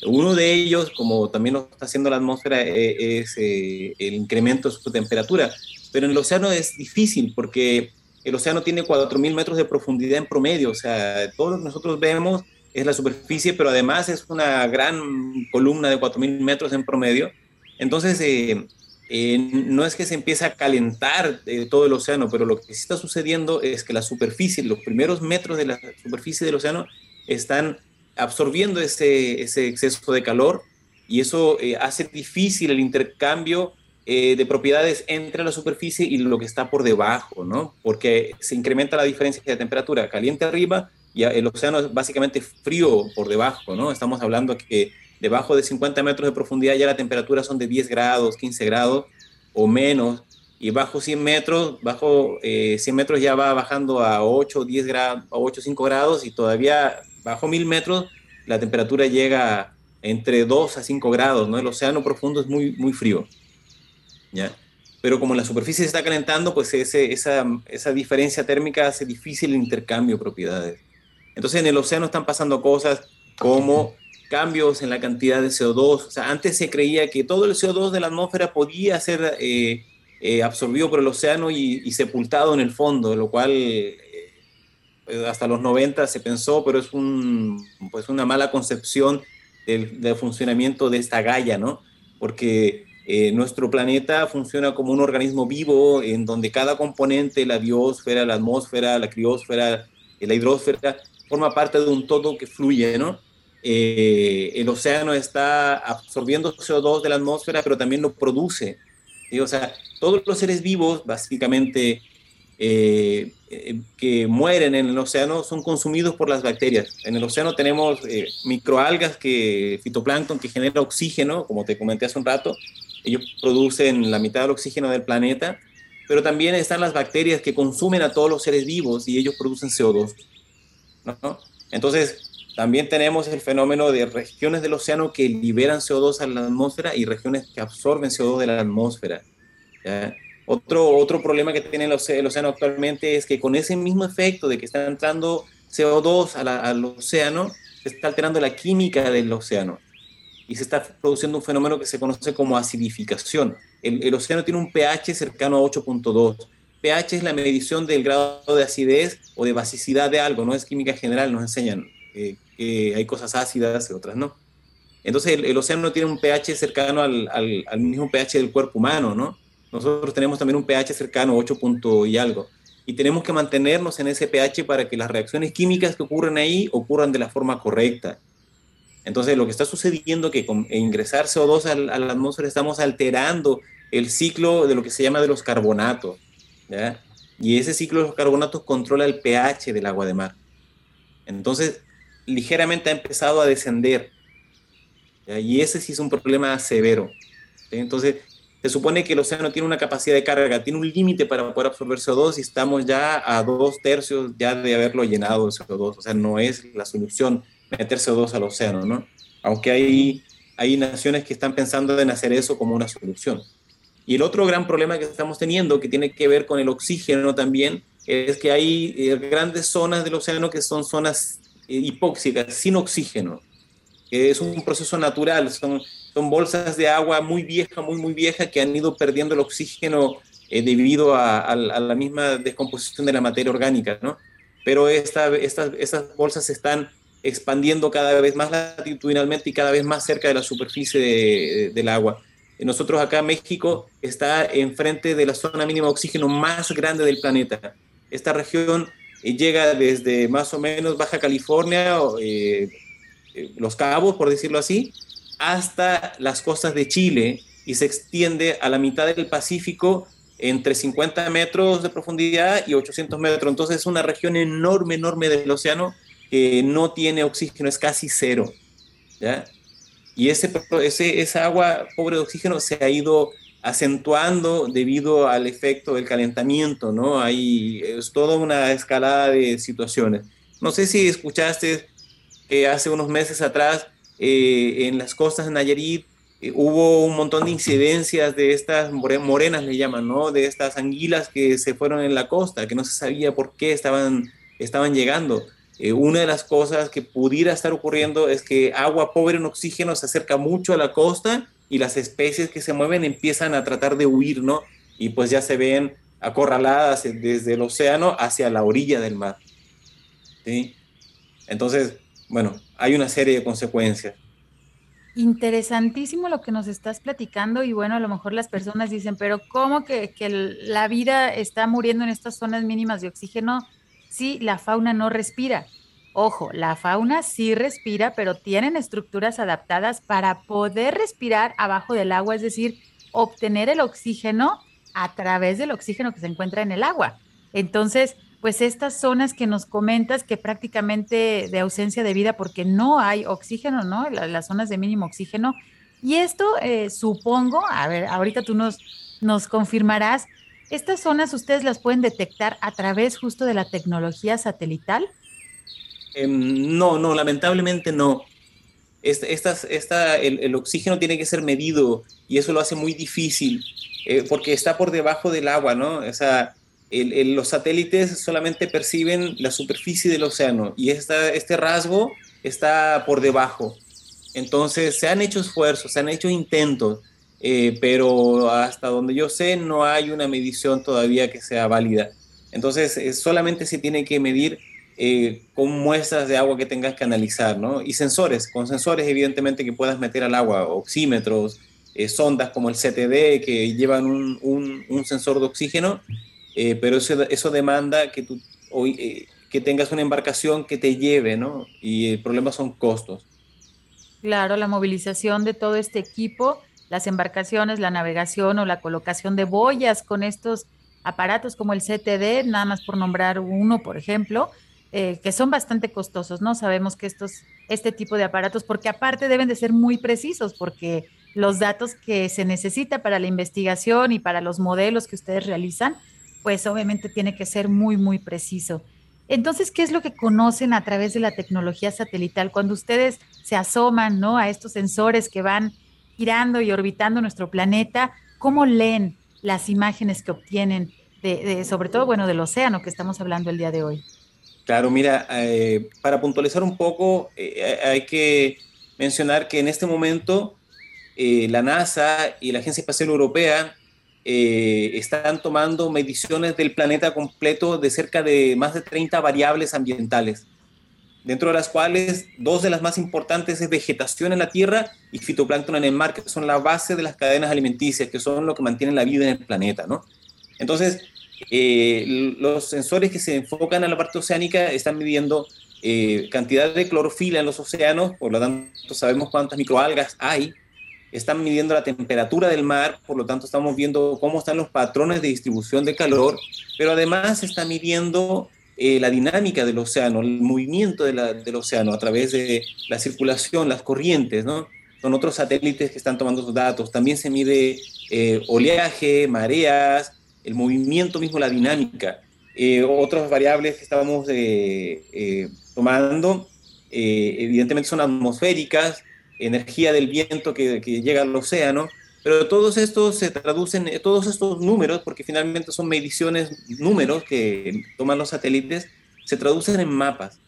Uno de ellos, como también lo está haciendo la atmósfera, es el incremento de su temperatura. Pero en el océano es difícil porque el océano tiene 4.000 metros de profundidad en promedio, o sea, todo lo que nosotros vemos es la superficie, pero además es una gran columna de 4.000 metros en promedio. Entonces, eh, eh, no es que se empiece a calentar eh, todo el océano, pero lo que está sucediendo es que la superficie, los primeros metros de la superficie del océano están absorbiendo ese, ese exceso de calor y eso hace difícil el intercambio de propiedades entre la superficie y lo que está por debajo, ¿no? Porque se incrementa la diferencia de temperatura caliente arriba y el océano es básicamente frío por debajo, ¿no? Estamos hablando que debajo de 50 metros de profundidad ya la temperatura son de 10 grados, 15 grados o menos, y bajo 100 metros, bajo 100 eh, metros ya va bajando a 8, 10 grados, a 8, 5 grados, y todavía bajo 1000 metros la temperatura llega entre 2 a 5 grados, ¿no? El océano profundo es muy, muy frío, ¿ya? Pero como la superficie se está calentando, pues ese, esa, esa diferencia térmica hace difícil el intercambio de propiedades. Entonces en el océano están pasando cosas como cambios en la cantidad de CO2. O sea, antes se creía que todo el CO2 de la atmósfera podía ser eh, eh, absorbido por el océano y, sepultado en el fondo, lo cual eh, hasta los 90 se pensó, pero es un, pues una mala concepción del, funcionamiento de esta Gaia, ¿no? Porque nuestro planeta funciona como un organismo vivo en donde cada componente, la biosfera, la atmósfera, la criosfera, la hidrosfera, forma parte de un todo que fluye, ¿no? Eh, el océano está absorbiendo CO2 de la atmósfera, pero también lo produce. O sea, todos los seres vivos, básicamente, eh, eh, que mueren en el océano son consumidos por las bacterias. En el océano tenemos microalgas, que, fitoplancton, que genera oxígeno, como te comenté hace un rato. Ellos producen la mitad del oxígeno del planeta, pero también están las bacterias que consumen a todos los seres vivos y ellos producen CO2. ¿No? Entonces, también tenemos el fenómeno de regiones del océano que liberan CO2 a la atmósfera y regiones que absorben CO2 de la atmósfera. Otro, otro problema que tiene el océano actualmente es que con ese mismo efecto de que está entrando CO2 al océano, se está alterando la química del océano y se está produciendo un fenómeno que se conoce como acidificación. El, el océano tiene un pH cercano a 8.2. pH es la medición del grado de acidez o de basicidad de algo, no es química general, nos enseñan eh, que hay cosas ácidas y otras no. Entonces el, océano tiene un pH cercano al, mismo pH del cuerpo humano, ¿no? Nosotros tenemos también un pH cercano, 8 punto y algo. Y tenemos que mantenernos en ese pH para que las reacciones químicas que ocurren ahí ocurran de la forma correcta. Entonces lo que está sucediendo es que con ingresar CO2 a a la atmósfera estamos alterando el ciclo de lo que se llama de los carbonatos. Y ese ciclo de los carbonatos controla el pH del agua de mar. Entonces, ligeramente ha empezado a descender. Y ese sí es un problema severo. Entonces, se supone que el océano tiene una capacidad de carga, tiene un límite para poder absorber CO2 y estamos ya a dos tercios ya de haberlo llenado de CO2. O sea, no es la solución meter CO2 al océano, ¿no? Aunque hay, hay naciones que están pensando en hacer eso como una solución. Y el otro gran problema que estamos teniendo, que tiene que ver con el oxígeno también, es que hay eh, grandes zonas del océano que son zonas eh, hipóxicas, sin oxígeno. Es un proceso natural, son, son bolsas de agua muy vieja, muy, muy vieja, que han ido perdiendo el oxígeno eh, debido a, la misma descomposición de la materia orgánica, ¿no? Pero esta, estas, estas bolsas se están expandiendo cada vez más latitudinalmente y cada vez más cerca de la superficie del agua. Nosotros acá México está enfrente de la zona mínima de oxígeno más grande del planeta. Esta región y llega desde más o menos Baja California, eh, eh, Los Cabos, por decirlo así, hasta las costas de Chile y se extiende a la mitad del Pacífico entre 50 metros de profundidad y 800 metros. Entonces es una región enorme, enorme del océano que no tiene oxígeno, es casi cero. ¿ya? Y ese, ese, esa agua pobre de oxígeno se ha ido acentuando debido al efecto del calentamiento, ¿no? Hay es toda una escalada de situaciones. No sé si escuchaste que hace unos meses atrás eh, en las costas de Nayarit eh, hubo un montón de incidencias de estas morenas, le llaman, ¿no? De estas anguilas que se fueron en la costa, que no se sabía por qué estaban, estaban llegando. Eh, una de las cosas que pudiera estar ocurriendo es que agua pobre en oxígeno se acerca mucho a la costa y las especies que se mueven empiezan a tratar de huir, ¿no? Y pues ya se ven acorraladas desde el océano hacia la orilla del mar. ¿Sí? Entonces, bueno, hay una serie de consecuencias. Interesantísimo lo que nos estás platicando y bueno, a lo mejor las personas dicen, pero ¿cómo que, que la vida está muriendo en estas zonas mínimas de oxígeno si la fauna no respira? Ojo, la fauna sí respira, pero tienen estructuras adaptadas para poder respirar abajo del agua, es decir, obtener el oxígeno a través del oxígeno que se encuentra en el agua. Entonces, pues estas zonas que nos comentas que prácticamente de ausencia de vida porque no hay oxígeno, ¿no? Las, zonas de mínimo oxígeno. Y esto, eh, supongo, a ver, ahorita tú nos, nos confirmarás, ¿estas zonas ustedes las pueden detectar a través justo de la tecnología satelital? Em, no, no, lamentablemente no. esta, el, oxígeno tiene que ser medido y eso lo hace muy difícil eh, porque está por debajo del agua, ¿no? O sea, los satélites solamente perciben la superficie del océano y este rasgo está por debajo. Entonces se han hecho esfuerzos, se han hecho intentos, eh, pero hasta donde yo sé no hay una medición todavía que sea válida. Entonces eh, solamente se tiene que medir eh, con muestras de agua que tengas que analizar, ¿no? Y sensores, con sensores evidentemente que puedas meter al agua, oxímetros, sondas como el CTD que llevan un, un sensor de oxígeno eh, pero eso, eso, demanda que tú hoy, eh, que tengas una embarcación que te lleve, ¿no? Y el problema son costos. Claro, la movilización de todo este equipo, las embarcaciones, la navegación o la colocación de boyas con estos aparatos como el CTD, nada más por nombrar uno, por ejemplo, eh, que son bastante costosos, ¿no? Sabemos que estos, este tipo de aparatos, porque aparte deben de ser muy precisos, porque los datos que se necesita para la investigación y para los modelos que ustedes realizan, pues obviamente tiene que ser muy, muy preciso. Entonces, ¿qué es lo que conocen a través de la tecnología satelital? Cuando ustedes se asoman ¿no? a estos sensores que van girando y orbitando nuestro planeta, ¿cómo leen las imágenes que obtienen, de, sobre todo, bueno, del océano que estamos hablando el día de hoy? Claro, mira, eh, para puntualizar un poco, eh, hay que mencionar que en este momento eh, la NASA y la Agencia Espacial Europea eh, están tomando mediciones del planeta completo de cerca de más de 30 variables ambientales, dentro de las cuales dos de las más importantes es vegetación en la Tierra y fitoplancton en el mar, que son la base de las cadenas alimenticias, que son lo que mantienen la vida en el planeta, ¿no? Entonces, eh, los sensores que se enfocan a la parte oceánica están midiendo eh, cantidad de clorofila en los océanos, por lo tanto sabemos cuántas microalgas hay, están midiendo la temperatura del mar, por lo tanto estamos viendo cómo están los patrones de distribución de calor, pero además está midiendo eh, la dinámica del océano, el movimiento del océano a través de la circulación, las corrientes, ¿no? Son otros satélites que están tomando esos datos. También se mide eh, oleaje, mareas, el movimiento mismo, la dinámica. Eh, otras variables que estamos tomando, evidentemente son atmosféricas, energía del viento que, llega al océano, pero todos estos se traducen, todos estos números, porque finalmente son mediciones, números que toman los satélites, se traducen en mapas.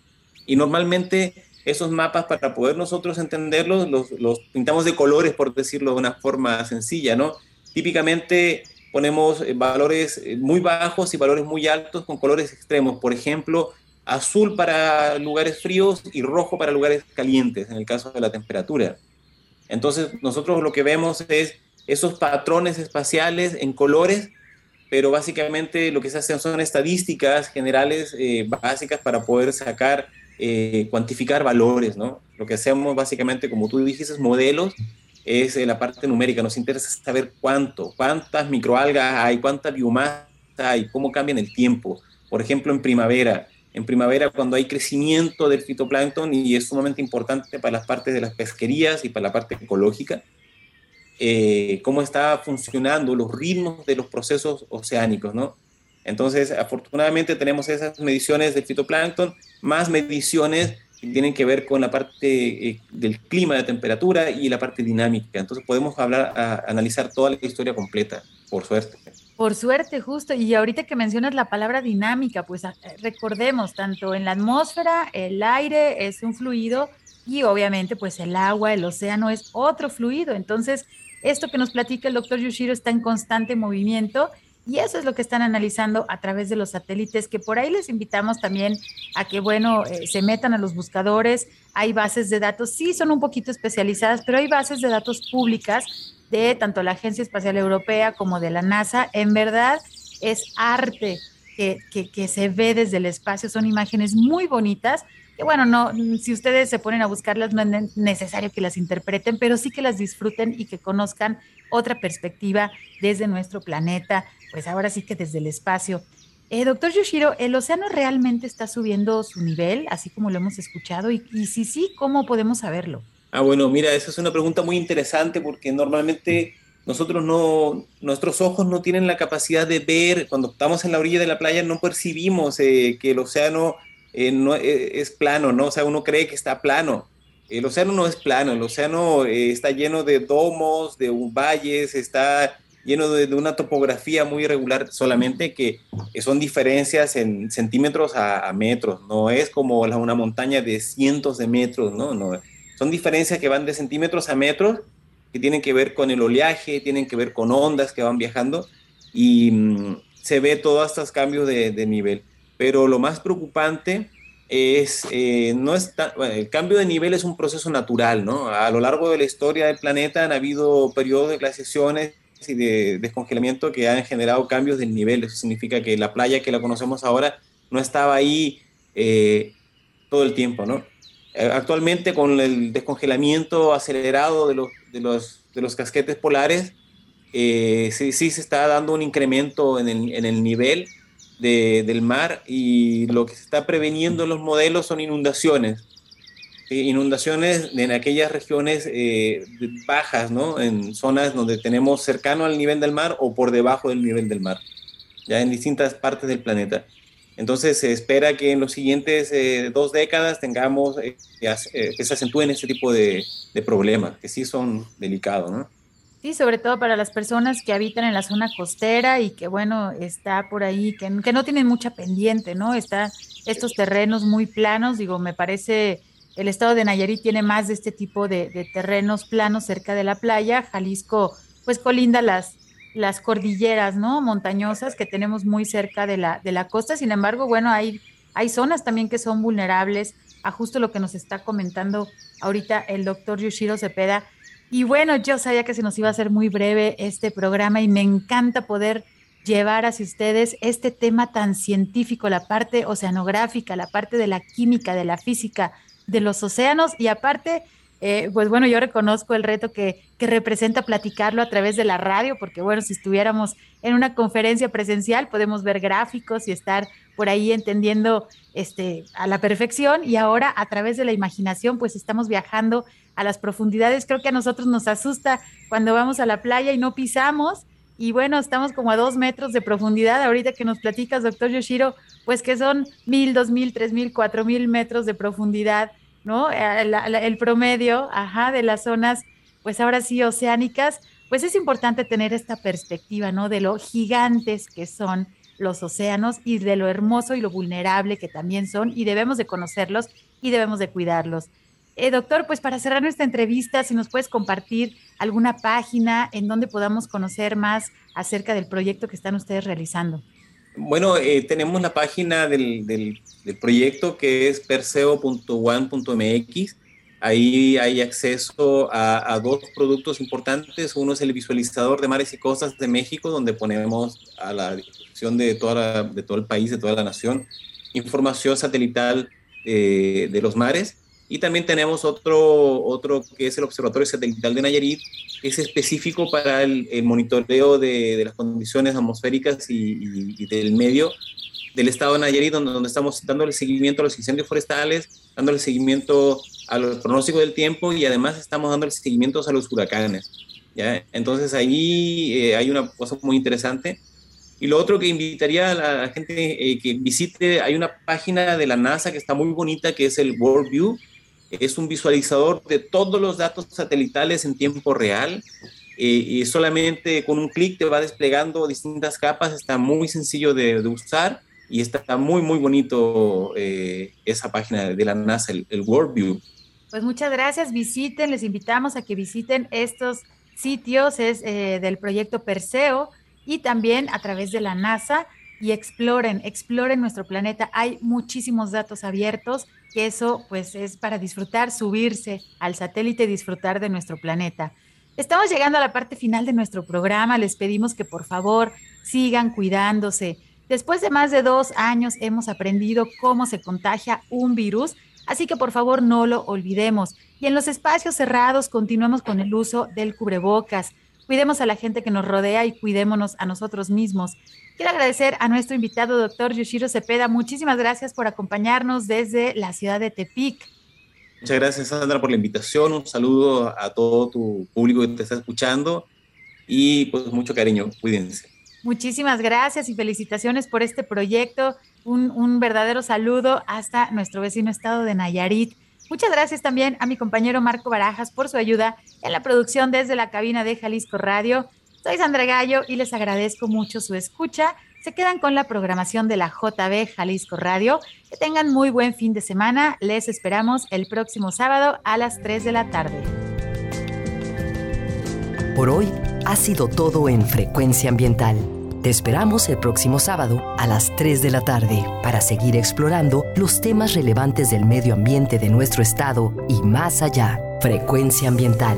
Y normalmente esos mapas, para poder nosotros entenderlos, los, los pintamos de colores, por decirlo de una forma sencilla, ¿no? Típicamente ponemos eh, valores eh, muy bajos y valores muy altos con colores extremos. Por ejemplo, azul para lugares fríos y rojo para lugares calientes, en el caso de la temperatura. Entonces, nosotros lo que vemos es esos patrones espaciales en colores, pero básicamente lo que se hacen son estadísticas generales eh, básicas para poder sacar, eh, cuantificar valores, ¿no? Lo que hacemos básicamente, como tú dijiste, modelos, es eh, la parte numérica. Nos interesa saber cuánto, cuántas microalgas hay, cuánta biomasa hay, cómo cambian el tiempo. Por ejemplo, en primavera, en primavera cuando hay crecimiento del fitoplancton y es sumamente importante para las partes de las pesquerías y para la parte ecológica, eh, cómo está funcionando los ritmos de los procesos oceánicos, ¿no? Entonces, afortunadamente tenemos esas mediciones del fitoplancton, más mediciones que tienen que ver con la parte eh, del clima, de temperatura y la parte dinámica. Entonces podemos hablar, a, analizar toda la historia completa, por suerte. Por suerte, justo. Y ahorita que mencionas la palabra dinámica, pues recordemos, tanto en la atmósfera, el aire es un fluido y obviamente pues el agua, el océano es otro fluido. Entonces, esto que nos platica el doctor Yushiro está en constante movimiento y eso es lo que están analizando a través de los satélites, que por ahí les invitamos también a que, bueno, eh, se metan a los buscadores. Hay bases de datos, sí son un poquito especializadas, pero hay bases de datos públicas de tanto la Agencia Espacial Europea como de la NASA. En verdad es arte que, que, se ve desde el espacio. Son imágenes muy bonitas que bueno, no, si ustedes se ponen a buscarlas, no es necesario que las interpreten, pero sí que las disfruten y que conozcan otra perspectiva desde nuestro planeta, pues ahora sí que desde el espacio. Eh, doctor Yoshiro, ¿el océano realmente está subiendo su nivel, así como lo hemos escuchado? Y, y si sí, ¿cómo podemos saberlo? Ah, bueno, mira, esa es una pregunta muy interesante porque normalmente nosotros no, nuestros ojos no tienen la capacidad de ver, cuando estamos en la orilla de la playa no percibimos eh, que el océano eh, no, eh, es plano, ¿no? O sea, uno cree que está plano. El océano no es plano, el océano está lleno de domos, de valles, está lleno de, una topografía muy irregular, solamente que, son diferencias en centímetros a, metros, no es como una montaña de cientos de metros, ¿no? no son diferencias que van de centímetros a metros, que tienen que ver con el oleaje, tienen que ver con ondas que van viajando y mm, se ve todos estos cambios de, nivel. Pero lo más preocupante es, eh, no es el cambio de nivel es un proceso natural, ¿no? A lo largo de la historia del planeta han habido periodos de glaciaciones y de descongelamiento que han generado cambios del nivel. Eso significa que la playa que la conocemos ahora no estaba ahí eh, todo el tiempo, ¿no? Eh, actualmente con el descongelamiento acelerado de los, de los, de los casquetes polares, eh, sí, sí, se está dando un incremento en el, en el nivel de, del mar y lo que se está preveniendo en los modelos son inundaciones. inundaciones en aquellas regiones eh, bajas, ¿no? En zonas donde tenemos cercano al nivel del mar o por debajo del nivel del mar, ya en distintas partes del planeta. Entonces se espera que en los siguientes eh, dos décadas tengamos eh, eh, que se acentúen este tipo de, problemas, que sí son delicados, ¿no? Sí, sobre todo para las personas que habitan en la zona costera y que, bueno, está por ahí, que, no tienen mucha pendiente, ¿no? Está estos terrenos muy planos, digo, me parece, el estado de Nayarit tiene más de este tipo de, de terrenos planos cerca de la playa, Jalisco, pues colinda las, las cordilleras, ¿no? Montañosas que tenemos muy cerca de la, de la costa. Sin embargo, bueno, hay, hay zonas también que son vulnerables a justo lo que nos está comentando ahorita el doctor Yoshiro Cepeda. Y bueno, yo sabía que se nos iba a hacer muy breve este programa y me encanta poder llevar hacia ustedes este tema tan científico, la parte oceanográfica, la parte de la química, de la física de los océanos y aparte eh, pues bueno, yo reconozco el reto que, que, representa platicarlo a través de la radio, porque bueno, si estuviéramos en una conferencia presencial, podemos ver gráficos y estar por ahí entendiendo este, a la perfección y ahora a través de la imaginación, pues estamos viajando a las profundidades. Creo que a nosotros nos asusta cuando vamos a la playa y no pisamos. Y bueno, estamos como a dos metros de profundidad. Ahorita que nos platicas, doctor Yoshiro, pues que son mil, dos mil, tres mil, cuatro mil metros de profundidad ¿no? El, promedio, ajá, de las zonas, pues ahora sí, oceánicas, pues es importante tener esta perspectiva, ¿no? De lo gigantes que son los océanos y de lo hermoso y lo vulnerable que también son y debemos de conocerlos y debemos de cuidarlos. Eh, doctor, pues para cerrar nuestra entrevista, si nos puedes compartir alguna página en donde podamos conocer más acerca del proyecto que están ustedes realizando. Bueno, eh, tenemos la página del, del, proyecto que es perseo.one.mx. Ahí hay acceso a, dos productos importantes. Uno es el visualizador de mares y costas de México, donde ponemos a la disposición de, toda de todo el país, de toda la nación, información satelital eh, de los mares. Y también tenemos otro, otro que es el Observatorio Satelital de Nayarit, que es específico para el, monitoreo de, de, las condiciones atmosféricas y, del medio del estado de Nayarit, donde, donde estamos dando el seguimiento a los incendios forestales, dando el seguimiento a los pronósticos del tiempo y además estamos dando el seguimiento a los huracanes. ¿ya? Entonces ahí eh, hay una cosa muy interesante. Y lo otro que invitaría a la gente eh, que visite, hay una página de la NASA que está muy bonita, que es el World View, es un visualizador de todos los datos satelitales en tiempo real y solamente con un clic te va desplegando distintas capas, está muy sencillo de, usar y está muy, muy bonito eh, esa página de la NASA, el, WorldView. Pues muchas gracias, visiten, les invitamos a que visiten estos sitios, es eh, del proyecto Perseo y también a través de la NASA y exploren, exploren nuestro planeta. Hay muchísimos datos abiertos, que eso pues es para disfrutar, subirse al satélite y disfrutar de nuestro planeta. Estamos llegando a la parte final de nuestro programa, les pedimos que por favor sigan cuidándose. Después de más de dos años hemos aprendido cómo se contagia un virus, así que por favor no lo olvidemos. Y en los espacios cerrados continuemos con el uso del cubrebocas. Cuidemos a la gente que nos rodea y cuidémonos a nosotros mismos. Quiero agradecer a nuestro invitado, doctor Yoshiro Cepeda. Muchísimas gracias por acompañarnos desde la ciudad de Tepic. Muchas gracias, Sandra, por la invitación. Un saludo a todo tu público que te está escuchando y pues mucho cariño. Cuídense. Muchísimas gracias y felicitaciones por este proyecto. Un, un, verdadero saludo hasta nuestro vecino estado de Nayarit. Muchas gracias también a mi compañero Marco Barajas por su ayuda en la producción desde la cabina de Jalisco Radio. Soy Sandra Gallo y les agradezco mucho su escucha. Se quedan con la programación de la JB Jalisco Radio. Que tengan muy buen fin de semana. Les esperamos el próximo sábado a las 3 de la tarde. Por hoy ha sido todo en Frecuencia Ambiental. Te esperamos el próximo sábado a las 3 de la tarde para seguir explorando los temas relevantes del medio ambiente de nuestro estado y más allá. Frecuencia Ambiental,